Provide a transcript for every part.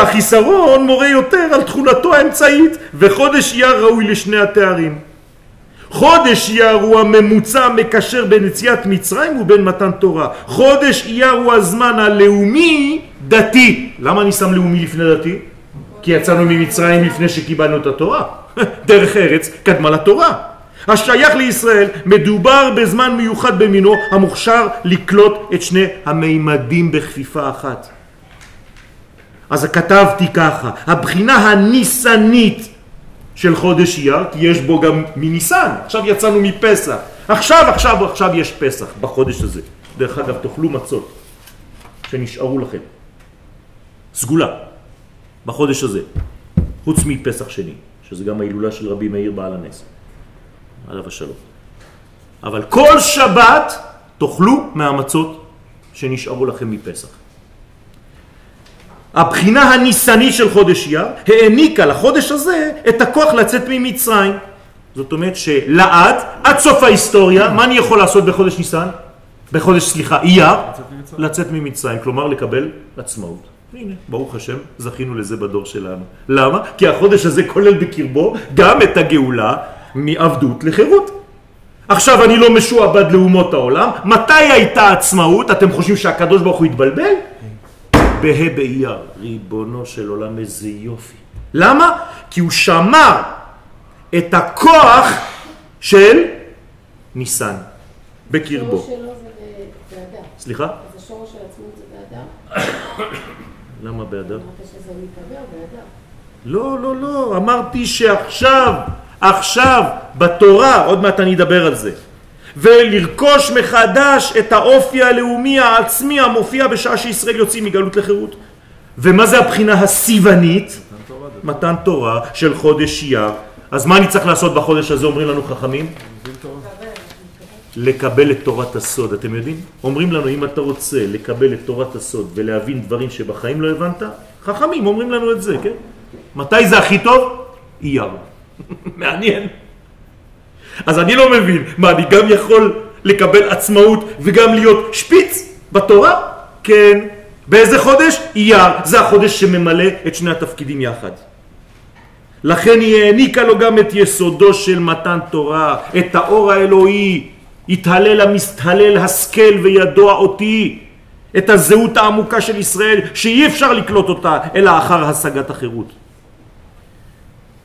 והחיסרון מורה יותר על תכונתו האמצעית, וחודש אייר ראוי לשני התארים. חודש אייר הוא הממוצע המקשר בין יציאת מצרים ובין מתן תורה. חודש אייר הוא הזמן הלאומי דתי. למה אני שם לאומי לפני דתי? כי יצאנו ממצרים לפני שקיבלנו את התורה. דרך ארץ קדמה לתורה. השייך לישראל מדובר בזמן מיוחד במינו המוכשר לקלוט את שני המימדים בכפיפה אחת. אז כתבתי ככה, הבחינה הניסנית של חודש אייר, כי יש בו גם מניסן, עכשיו יצאנו מפסח, עכשיו, עכשיו, עכשיו יש פסח בחודש הזה. דרך אגב, תאכלו מצות שנשארו לכם. סגולה, בחודש הזה, חוץ מפסח שני, שזה גם ההילולה של רבי מאיר בעל הנס, עליו השלום. אבל כל שבת תאכלו מהמצות שנשארו לכם מפסח. הבחינה הניסנית של חודש אייר העניקה לחודש הזה את הכוח לצאת ממצרים. זאת אומרת שלעד, עד סוף ההיסטוריה, מה אני יכול לעשות בחודש ניסן? בחודש, סליחה, אייר? לצאת ממצרים, כלומר לקבל עצמאות. הנה, ברוך השם, זכינו לזה בדור שלנו. למה? כי החודש הזה כולל בקרבו גם את הגאולה מעבדות לחירות. עכשיו אני לא משועבד לאומות העולם. מתי הייתה עצמאות? אתם חושבים שהקדוש ברוך הוא התבלבל? בה' באייר, ריבונו של עולם, איזה יופי. למה? כי הוא שמר את הכוח של ניסן בקרבו. השורש שלו זה. סליחה? אז השורש של זה? למה באדר? אמרת שזה מתהדר באדר. לא, לא, לא, אמרתי שעכשיו, עכשיו, בתורה, עוד מעט אני אדבר על זה, ולרכוש מחדש את האופי הלאומי העצמי המופיע בשעה שישראל יוצאים מגלות לחירות. ומה זה הבחינה הסיוונית? מתן תורה של חודש אייר. אז מה אני צריך לעשות בחודש הזה, אומרים לנו חכמים? לקבל את תורת הסוד, אתם יודעים? אומרים לנו, אם אתה רוצה לקבל את תורת הסוד ולהבין דברים שבחיים לא הבנת, חכמים אומרים לנו את זה, כן? מתי זה הכי טוב? אייר. מעניין. אז אני לא מבין, מה, אני גם יכול לקבל עצמאות וגם להיות שפיץ בתורה? כן. באיזה חודש? אייר. זה החודש שממלא את שני התפקידים יחד. לכן היא העניקה לו גם את יסודו של מתן תורה, את האור האלוהי, התהלל המסתהלל השכל וידוע אותי, את הזהות העמוקה של ישראל שאי אפשר לקלוט אותה אלא אחר השגת החירות.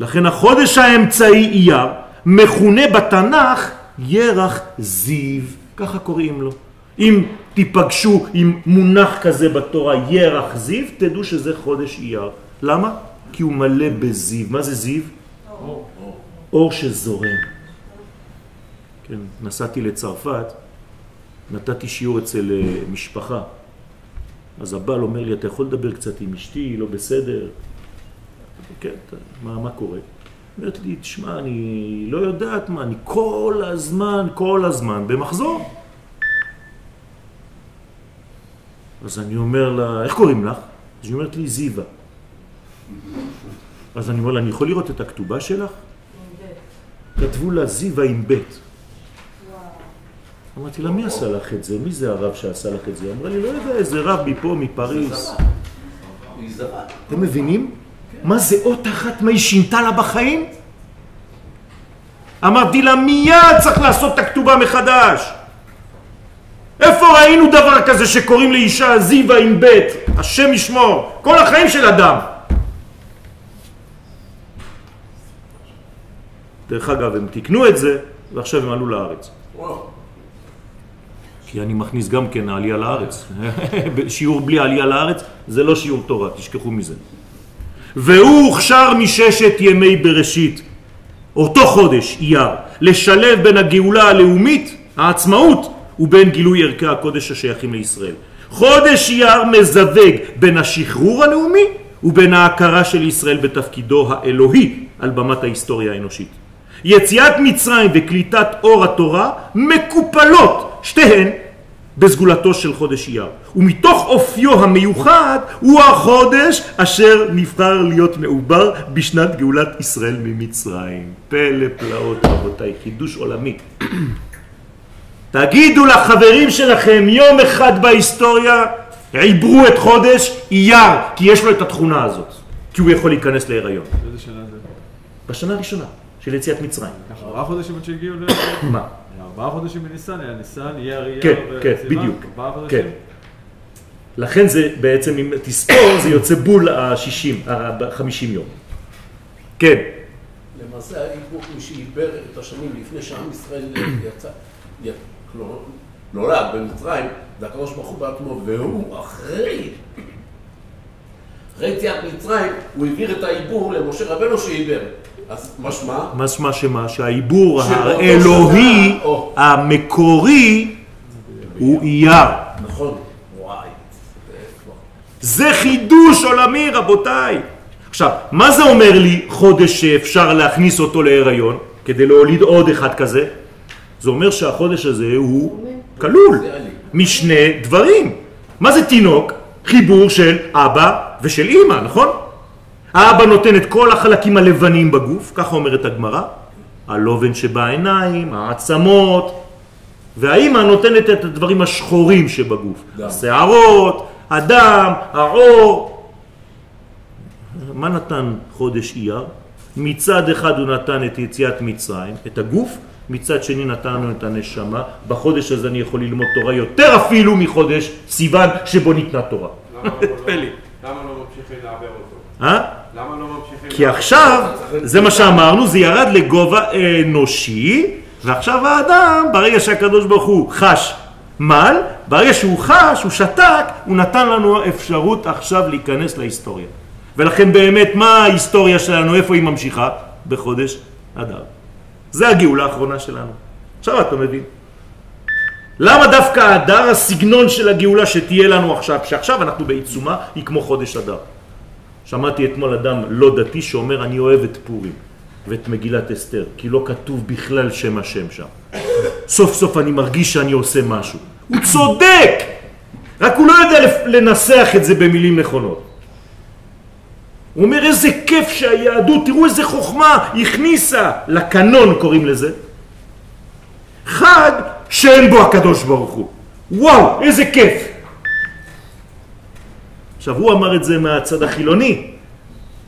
לכן החודש האמצעי אייר מכונה בתנ"ך ירח זיו, ככה קוראים לו. אם תיפגשו עם מונח כזה בתורה ירח זיו, תדעו שזה חודש אייר. למה? כי הוא מלא בזיו. מה זה זיו? אור, אור שזורם. כן, נסעתי לצרפת, נתתי שיעור אצל אה, משפחה. אז הבעל אומר לי, אתה יכול לדבר קצת עם אשתי, לא בסדר? כן, מה, מה קורה? אומרת לי, תשמע, אני לא יודעת מה, אני כל הזמן, כל הזמן במחזור. אז אני אומר לה, איך קוראים לך? אז היא אומרת לי, זיווה. אז אני אומר לה, אני יכול לראות את הכתובה שלך? כתבו לה זיווה עם בית. אמרתי לה, מי עשה לך את זה? מי זה הרב שעשה לך את זה? אמרה לי, לא יודע, איזה רב מפה, מפריס. אתם מבינים? מה זה אות אחת מה היא שינתה לה בחיים? אמרתי לה מיד צריך לעשות את הכתובה מחדש. איפה ראינו דבר כזה שקוראים לאישה זיווה עם בית, השם ישמור, כל החיים של אדם. דרך אגב, הם תיקנו את זה, ועכשיו הם עלו לארץ. כי אני מכניס גם כן העלייה לארץ. שיעור בלי עלייה לארץ זה לא שיעור תורה, תשכחו מזה. והוא הוכשר מששת ימי בראשית, אותו חודש, אייר, לשלב בין הגאולה הלאומית, העצמאות, ובין גילוי ערכי הקודש השייכים לישראל. חודש אייר מזווג בין השחרור הלאומי ובין ההכרה של ישראל בתפקידו האלוהי על במת ההיסטוריה האנושית. יציאת מצרים וקליטת אור התורה מקופלות, שתיהן, בסגולתו של חודש אייר. ומתוך אופיו המיוחד הוא החודש אשר נבחר להיות מעובר בשנת גאולת ישראל ממצרים. פלא פלאות רבותיי, חידוש עולמי. תגידו לחברים שלכם יום אחד בהיסטוריה עיברו את חודש אייר, כי יש לו את התכונה הזאת, כי הוא יכול להיכנס להיריון. בשנה הראשונה של יציאת מצרים. לקח ארבעה חודשים עד שהגיעו ל... מה? ארבעה חודשים בניסן, היה ניסן, אייר, אייר כן, כן, בדיוק. ארבעה חודשים. כן. לכן זה בעצם, אם תספור, זה יוצא בול ה-60, ה-50 יום. כן, למעשה העיבור מי שעיבר את השנים לפני שעם ישראל יצא, כלומר, נולד במצרים, זה הקדוש ברוך הוא בעצמו, והוא אחרי, אחרי יציאת מצרים, הוא העביר את העיבור למשה רבנו שעיבר. אז משמע, משמע שמה? שהעיבור האלוהי או. המקורי הוא אייר. נכון, וואי, זה חידוש עולמי רבותיי. עכשיו, מה זה אומר לי חודש שאפשר להכניס אותו להיריון כדי להוליד עוד אחד כזה? זה אומר שהחודש הזה הוא כלול. משני דברים. מה זה תינוק? חיבור של אבא ושל אימא, נכון? האבא נותן את כל החלקים הלבנים בגוף, ככה אומרת הגמרא, הלובן שבעיניים, העצמות, והאימא נותנת את הדברים השחורים שבגוף, דם. השערות, הדם, העור. מה נתן חודש אייר? מצד אחד הוא נתן את יציאת מצרים, את הגוף, מצד שני נתן לנו את הנשמה. בחודש הזה אני יכול ללמוד תורה יותר אפילו מחודש סיוון שבו ניתנה תורה. למה לא-. למה לא ממשיכים לעבר אותו? לא כי עכשיו, זה מה שאמרנו, זה ירד לגובה אנושי, ועכשיו האדם, ברגע שהקדוש ברוך הוא חש מל, ברגע שהוא חש, הוא שתק, הוא נתן לנו אפשרות עכשיו להיכנס להיסטוריה. ולכן באמת, מה ההיסטוריה שלנו, איפה היא ממשיכה? בחודש אדר. זה הגאולה האחרונה שלנו. עכשיו אתה מבין. למה דווקא אדר, הסגנון של הגאולה שתהיה לנו עכשיו, שעכשיו אנחנו בעיצומה, היא כמו חודש אדר. שמעתי אתמול אדם לא דתי שאומר אני אוהב את פורים ואת מגילת אסתר, כי לא כתוב בכלל שם השם שם. סוף סוף אני מרגיש שאני עושה משהו. הוא צודק! רק הוא לא יודע לנסח את זה במילים נכונות. הוא אומר איזה כיף שהיהדות, תראו איזה חוכמה הכניסה לקנון קוראים לזה. חג שאין בו הקדוש ברוך הוא. וואו, איזה כיף! עכשיו, הוא אמר את זה מהצד החילוני,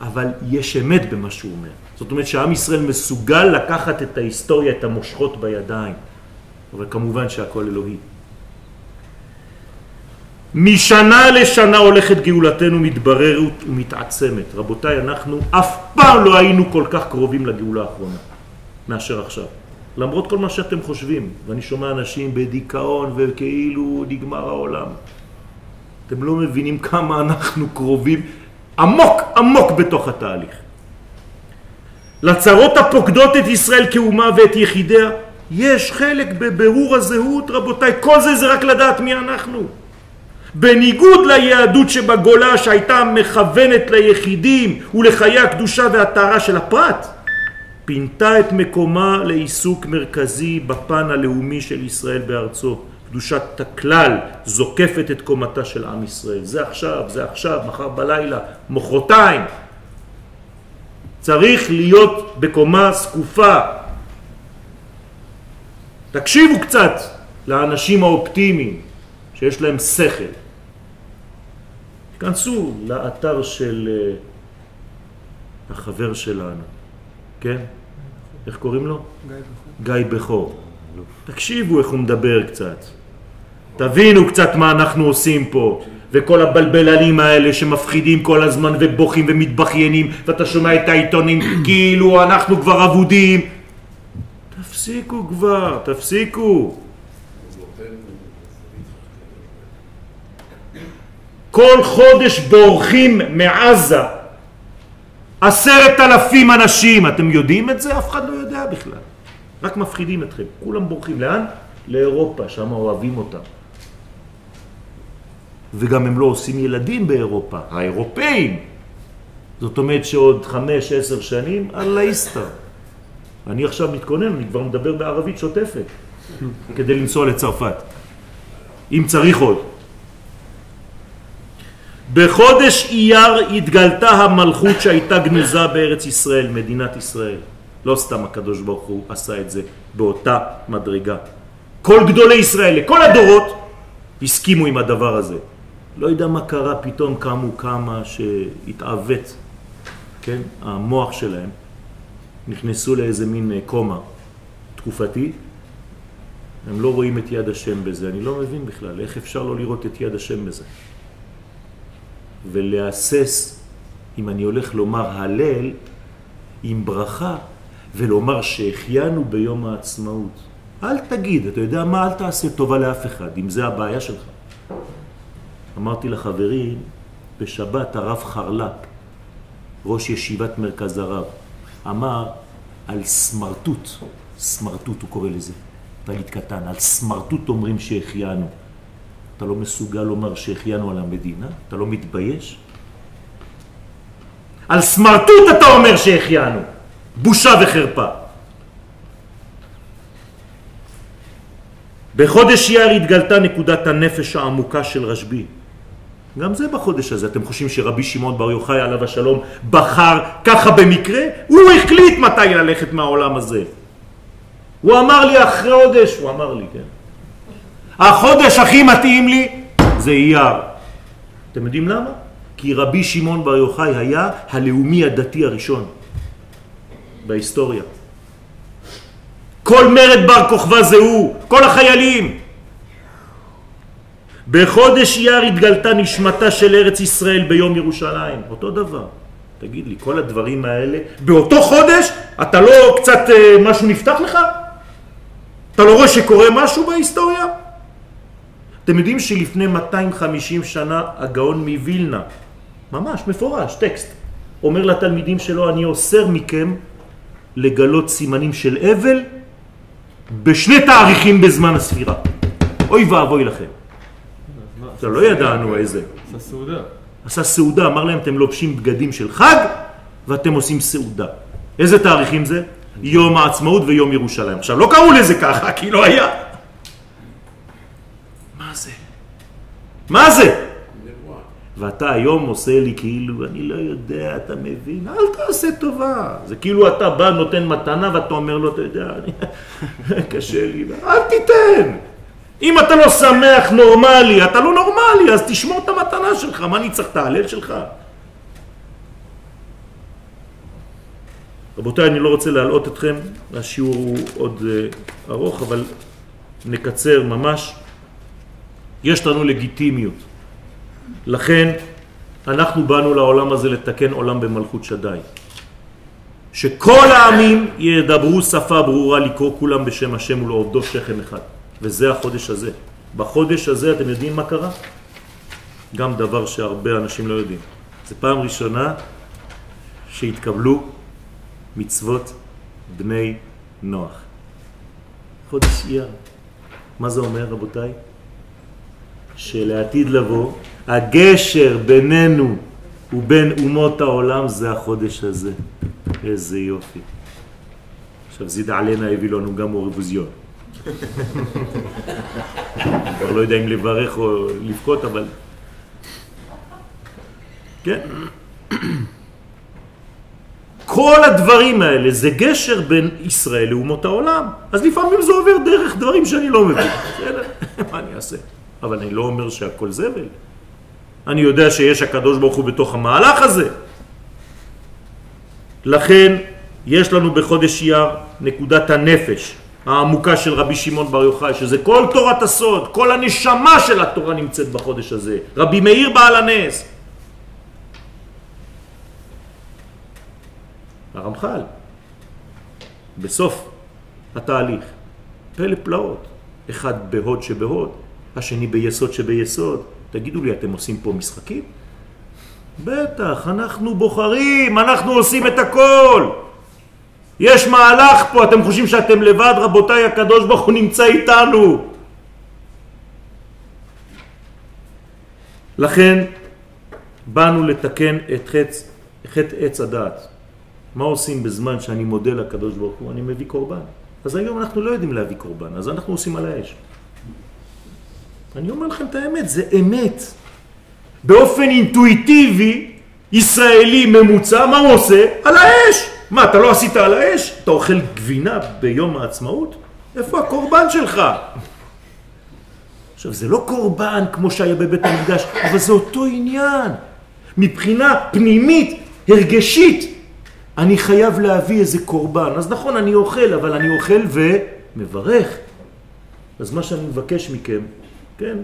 אבל יש אמת במה שהוא אומר. זאת אומרת שעם ישראל מסוגל לקחת את ההיסטוריה, את המושכות בידיים. אבל כמובן שהכל אלוהי. משנה לשנה הולכת גאולתנו מתבררת ומתעצמת. רבותיי, אנחנו אף פעם לא היינו כל כך קרובים לגאולה האחרונה מאשר עכשיו. למרות כל מה שאתם חושבים, ואני שומע אנשים בדיכאון וכאילו נגמר העולם. אתם לא מבינים כמה אנחנו קרובים עמוק עמוק בתוך התהליך. לצרות הפוקדות את ישראל כאומה ואת יחידיה, יש חלק בבירור הזהות, רבותיי, כל זה זה רק לדעת מי אנחנו. בניגוד ליהדות שבגולה שהייתה מכוונת ליחידים ולחיי הקדושה והטהרה של הפרט, פינתה את מקומה לעיסוק מרכזי בפן הלאומי של ישראל בארצו. קדושת הכלל זוקפת את קומתה של עם ישראל. זה עכשיו, זה עכשיו, מחר בלילה, מחרתיים. צריך להיות בקומה זקופה. תקשיבו קצת לאנשים האופטימיים שיש להם שכל. תכנסו לאתר של אה, החבר שלנו, כן? איך קוראים לו? גיא בכור. תקשיבו איך הוא מדבר קצת. תבינו קצת מה אנחנו עושים פה. וכל הבלבלנים האלה שמפחידים כל הזמן ובוכים ומתבכיינים ואתה שומע את העיתונים כאילו אנחנו כבר אבודים. תפסיקו כבר, תפסיקו. כל חודש בורחים מעזה עשרת אלפים אנשים. אתם יודעים את זה? אף אחד לא יודע בכלל. רק מפחידים אתכם. כולם בורחים. לאן? לאירופה, שם אוהבים אותם. וגם הם לא עושים ילדים באירופה, האירופאים. זאת אומרת שעוד חמש, עשר שנים, אללה יסתר. אני עכשיו מתכונן, אני כבר מדבר בערבית שוטפת, כדי לנסוע לצרפת. אם צריך עוד. בחודש אייר התגלתה המלכות שהייתה גנוזה בארץ ישראל, מדינת ישראל. לא סתם הקדוש ברוך הוא עשה את זה באותה מדרגה. כל גדולי ישראל, לכל הדורות, הסכימו עם הדבר הזה. לא יודע מה קרה, פתאום קמו כמה שהתעוות, כן, המוח שלהם, נכנסו לאיזה מין אה, קומה תקופתי, הם לא רואים את יד השם בזה, אני לא מבין בכלל, איך אפשר לא לראות את יד השם בזה? ולהסס, אם אני הולך לומר הלל, עם ברכה, ולומר שהחיינו ביום העצמאות. אל תגיד, אתה יודע מה? אל תעשה טובה לאף אחד, אם זה הבעיה שלך. אמרתי לחברים, בשבת הרב חרל"פ, ראש ישיבת מרכז הרב, אמר על סמרטוט, סמרטוט הוא קורא לזה, תגיד קטן, על סמרטוט אומרים שהחיינו. אתה לא מסוגל לומר שהחיינו על המדינה? אתה לא מתבייש? על סמרטוט אתה אומר שהחיינו. בושה וחרפה. בחודש יר התגלתה נקודת הנפש העמוקה של רשב"י. גם זה בחודש הזה. אתם חושבים שרבי שמעון בר יוחאי עליו השלום בחר ככה במקרה? הוא החליט מתי ללכת מהעולם הזה. הוא אמר לי אחרי חודש, הוא אמר לי, כן. החודש הכי מתאים לי זה אייר. אתם יודעים למה? כי רבי שמעון בר יוחאי היה הלאומי הדתי הראשון בהיסטוריה. כל מרד בר כוכבא זה הוא, כל החיילים. בחודש אייר התגלתה נשמתה של ארץ ישראל ביום ירושלים. אותו דבר. תגיד לי, כל הדברים האלה, באותו חודש אתה לא קצת אה, משהו נפתח לך? אתה לא רואה שקורה משהו בהיסטוריה? אתם יודעים שלפני 250 שנה הגאון מווילנה, ממש מפורש, טקסט, אומר לתלמידים שלו, אני אוסר מכם לגלות סימנים של אבל בשני תאריכים בזמן הספירה. אוי ואבוי לכם. זה לא ידענו איזה. עשה סעודה. עשה סעודה, אמר להם, אתם לובשים בגדים של חג ואתם עושים סעודה. איזה תאריכים זה? יום העצמאות ויום ירושלים. עכשיו, לא קראו לזה ככה, כי לא היה. מה זה? מה זה? ואתה היום עושה לי כאילו, אני לא יודע, אתה מבין? אל תעשה טובה. זה כאילו אתה בא, נותן מתנה, ואתה אומר לו, אתה יודע, אני... קשה לי, אל תיתן. אם אתה לא שמח נורמלי, אתה לא נורמלי, אז תשמור את המתנה שלך, מה אני צריך את ההלל שלך? רבותיי, אני לא רוצה להלאות אתכם, השיעור הוא עוד uh, ארוך, אבל נקצר ממש. יש לנו לגיטימיות. לכן אנחנו באנו לעולם הזה לתקן עולם במלכות שדי. שכל העמים ידברו שפה ברורה לקרוא כולם בשם השם ולעובדו שכם אחד. וזה החודש הזה. בחודש הזה אתם יודעים מה קרה? גם דבר שהרבה אנשים לא יודעים. זה פעם ראשונה שהתקבלו מצוות בני נוח. חודש אייר. מה זה אומר רבותיי? שלעתיד לבוא הגשר בינינו ובין אומות העולם זה החודש הזה. איזה יופי. עכשיו זיד עלינה הביא לנו גם אורבוזיון. כבר לא יודע אם לברך או לבכות, אבל... כן. כל הדברים האלה זה גשר בין ישראל לאומות העולם. אז לפעמים זה עובר דרך דברים שאני לא מבין. בסדר, מה אני אעשה? אבל אני לא אומר שהכל זבל. אני יודע שיש הקדוש ברוך הוא בתוך המהלך הזה. לכן יש לנו בחודש אייר נקודת הנפש העמוקה של רבי שמעון בר יוחאי, שזה כל תורת הסוד, כל הנשמה של התורה נמצאת בחודש הזה. רבי מאיר בעל הנס. הרמח"ל, בסוף התהליך, פלא פלאות, אחד בהוד שבהוד, השני ביסוד שביסוד. תגידו לי, אתם עושים פה משחקים? בטח, אנחנו בוחרים, אנחנו עושים את הכל. יש מהלך פה, אתם חושבים שאתם לבד, רבותיי, הקדוש ברוך הוא נמצא איתנו. לכן באנו לתקן את חץ, חטא עץ הדעת. מה עושים בזמן שאני מודה לקדוש ברוך הוא? אני מביא קורבן. אז היום אנחנו לא יודעים להביא קורבן, אז אנחנו עושים על האש. אני אומר לכם את האמת, זה אמת. באופן אינטואיטיבי, ישראלי ממוצע, מה הוא עושה? על האש. מה, אתה לא עשית על האש? אתה אוכל גבינה ביום העצמאות? איפה הקורבן שלך? עכשיו, זה לא קורבן כמו שהיה בבית המקדש, אבל זה אותו עניין. מבחינה פנימית, הרגשית, אני חייב להביא איזה קורבן. אז נכון, אני אוכל, אבל אני אוכל ומברך. אז מה שאני מבקש מכם, כן,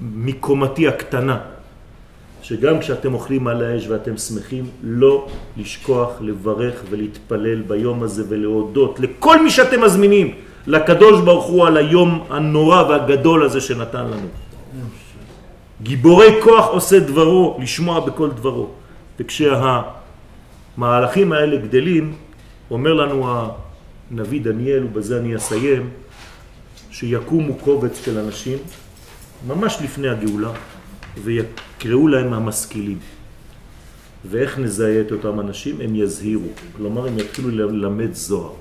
מקומתי הקטנה, שגם כשאתם אוכלים על האש ואתם שמחים, לא לשכוח לברך ולהתפלל ביום הזה ולהודות לכל מי שאתם מזמינים, לקדוש ברוך הוא על היום הנורא והגדול הזה שנתן לנו. גיבורי כוח עושה דברו, לשמוע בכל דברו. וכשהמהלכים האלה גדלים, אומר לנו הנביא דניאל, ובזה אני אסיים, שיקומו קובץ של אנשים, ממש לפני הגאולה, ויקראו להם המשכילים. ואיך נזהה את אותם אנשים? הם יזהירו. כלומר, הם יתחילו ללמד זוהר.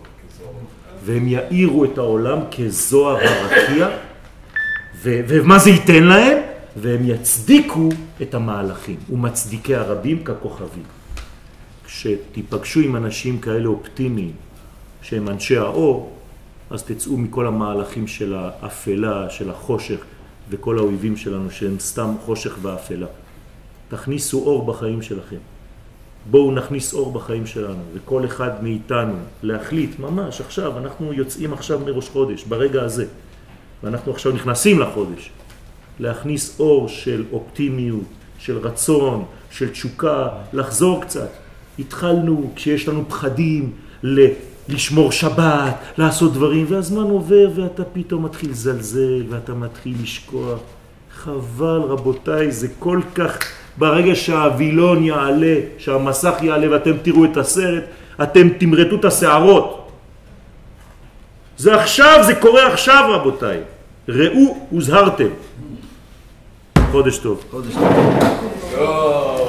והם יאירו את העולם כזוהר הרקיע, ומה זה ייתן להם? והם יצדיקו את המהלכים, ומצדיקי הרבים ככוכבים. כשתיפגשו עם אנשים כאלה אופטימיים, שהם אנשי האור, אז תצאו מכל המהלכים של האפלה, של החושך, וכל האויבים שלנו שהם סתם חושך ואפלה. תכניסו אור בחיים שלכם. בואו נכניס אור בחיים שלנו, וכל אחד מאיתנו להחליט ממש עכשיו, אנחנו יוצאים עכשיו מראש חודש, ברגע הזה, ואנחנו עכשיו נכנסים לחודש, להכניס אור של אופטימיות, של רצון, של תשוקה, לחזור קצת. התחלנו כשיש לנו פחדים ל- לשמור שבת, לעשות דברים, והזמן עובר ואתה פתאום מתחיל לזלזל ואתה מתחיל לשכוח. חבל רבותיי, זה כל כך, ברגע שהווילון יעלה, שהמסך יעלה ואתם תראו את הסרט, אתם תמרטו את השערות. זה עכשיו, זה קורה עכשיו רבותיי. ראו, הוזהרתם. חודש טוב. חודש טוב.